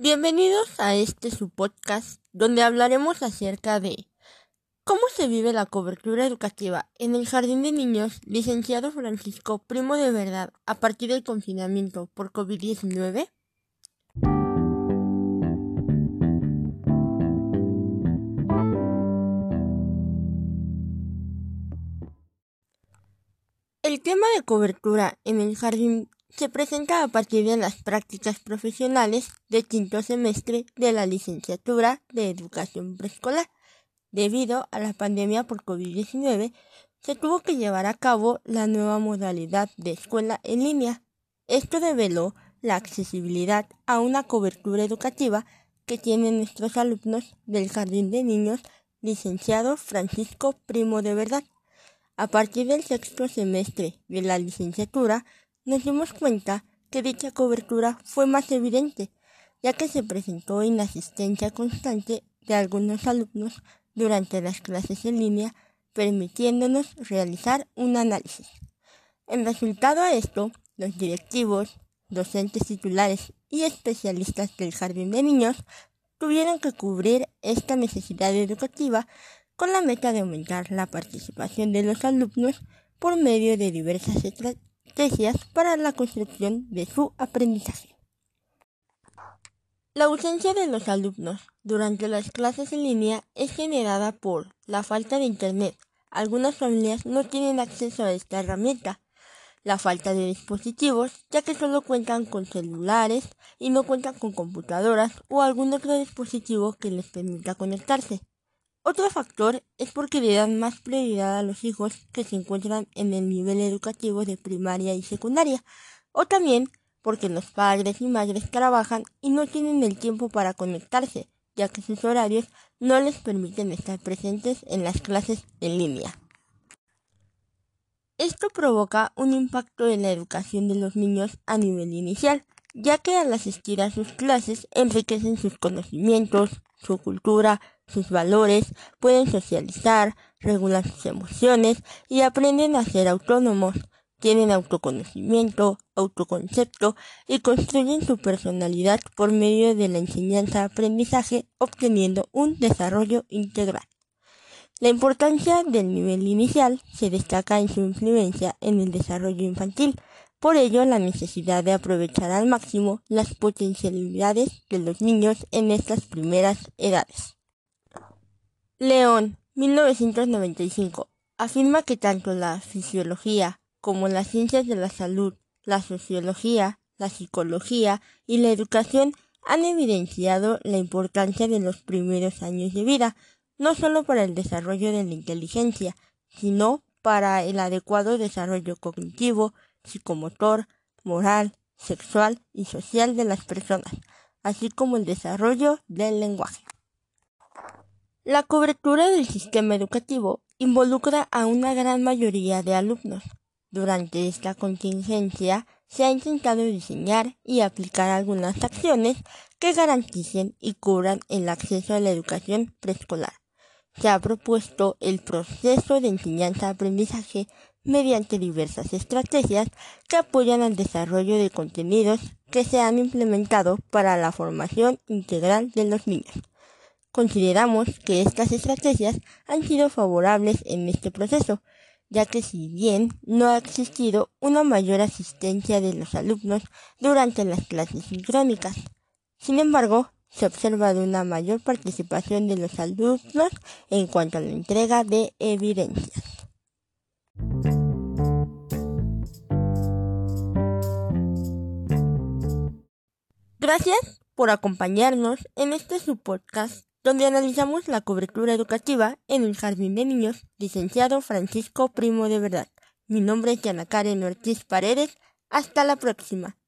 Bienvenidos a este su podcast donde hablaremos acerca de cómo se vive la cobertura educativa en el Jardín de Niños licenciado Francisco Primo de Verdad a partir del confinamiento por COVID-19. El tema de cobertura en el jardín se presenta a partir de las prácticas profesionales de quinto semestre de la licenciatura de educación preescolar. Debido a la pandemia por COVID-19, se tuvo que llevar a cabo la nueva modalidad de escuela en línea. Esto develó la accesibilidad a una cobertura educativa que tienen nuestros alumnos del Jardín de Niños licenciado Francisco Primo de Verdad. A partir del sexto semestre de la licenciatura, nos dimos cuenta que dicha cobertura fue más evidente, ya que se presentó inasistencia constante de algunos alumnos durante las clases en línea, permitiéndonos realizar un análisis. En resultado a esto, los directivos, docentes titulares y especialistas del jardín de niños tuvieron que cubrir esta necesidad educativa con la meta de aumentar la participación de los alumnos por medio de diversas para la construcción de su aprendizaje. La ausencia de los alumnos durante las clases en línea es generada por la falta de Internet. Algunas familias no tienen acceso a esta herramienta. La falta de dispositivos, ya que solo cuentan con celulares y no cuentan con computadoras o algún otro dispositivo que les permita conectarse. Otro factor es porque le dan más prioridad a los hijos que se encuentran en el nivel educativo de primaria y secundaria, o también porque los padres y madres trabajan y no tienen el tiempo para conectarse, ya que sus horarios no les permiten estar presentes en las clases en línea. Esto provoca un impacto en la educación de los niños a nivel inicial, ya que al asistir a sus clases enriquecen sus conocimientos, su cultura, sus valores, pueden socializar, regular sus emociones y aprenden a ser autónomos. Tienen autoconocimiento, autoconcepto y construyen su personalidad por medio de la enseñanza-aprendizaje obteniendo un desarrollo integral. La importancia del nivel inicial se destaca en su influencia en el desarrollo infantil, por ello la necesidad de aprovechar al máximo las potencialidades de los niños en estas primeras edades. León, 1995, afirma que tanto la fisiología como las ciencias de la salud, la sociología, la psicología y la educación han evidenciado la importancia de los primeros años de vida, no solo para el desarrollo de la inteligencia, sino para el adecuado desarrollo cognitivo, psicomotor, moral, sexual y social de las personas, así como el desarrollo del lenguaje. La cobertura del sistema educativo involucra a una gran mayoría de alumnos. Durante esta contingencia se ha intentado diseñar y aplicar algunas acciones que garanticen y cubran el acceso a la educación preescolar. Se ha propuesto el proceso de enseñanza-aprendizaje mediante diversas estrategias que apoyan al desarrollo de contenidos que se han implementado para la formación integral de los niños. Consideramos que estas estrategias han sido favorables en este proceso, ya que si bien no ha existido una mayor asistencia de los alumnos durante las clases sincrónicas, sin embargo, se ha observado una mayor participación de los alumnos en cuanto a la entrega de evidencias. Gracias por acompañarnos en este su podcast donde analizamos la cobertura educativa en el Jardín de Niños, licenciado Francisco Primo de Verdad. Mi nombre es Yana Karen Ortiz Paredes. Hasta la próxima.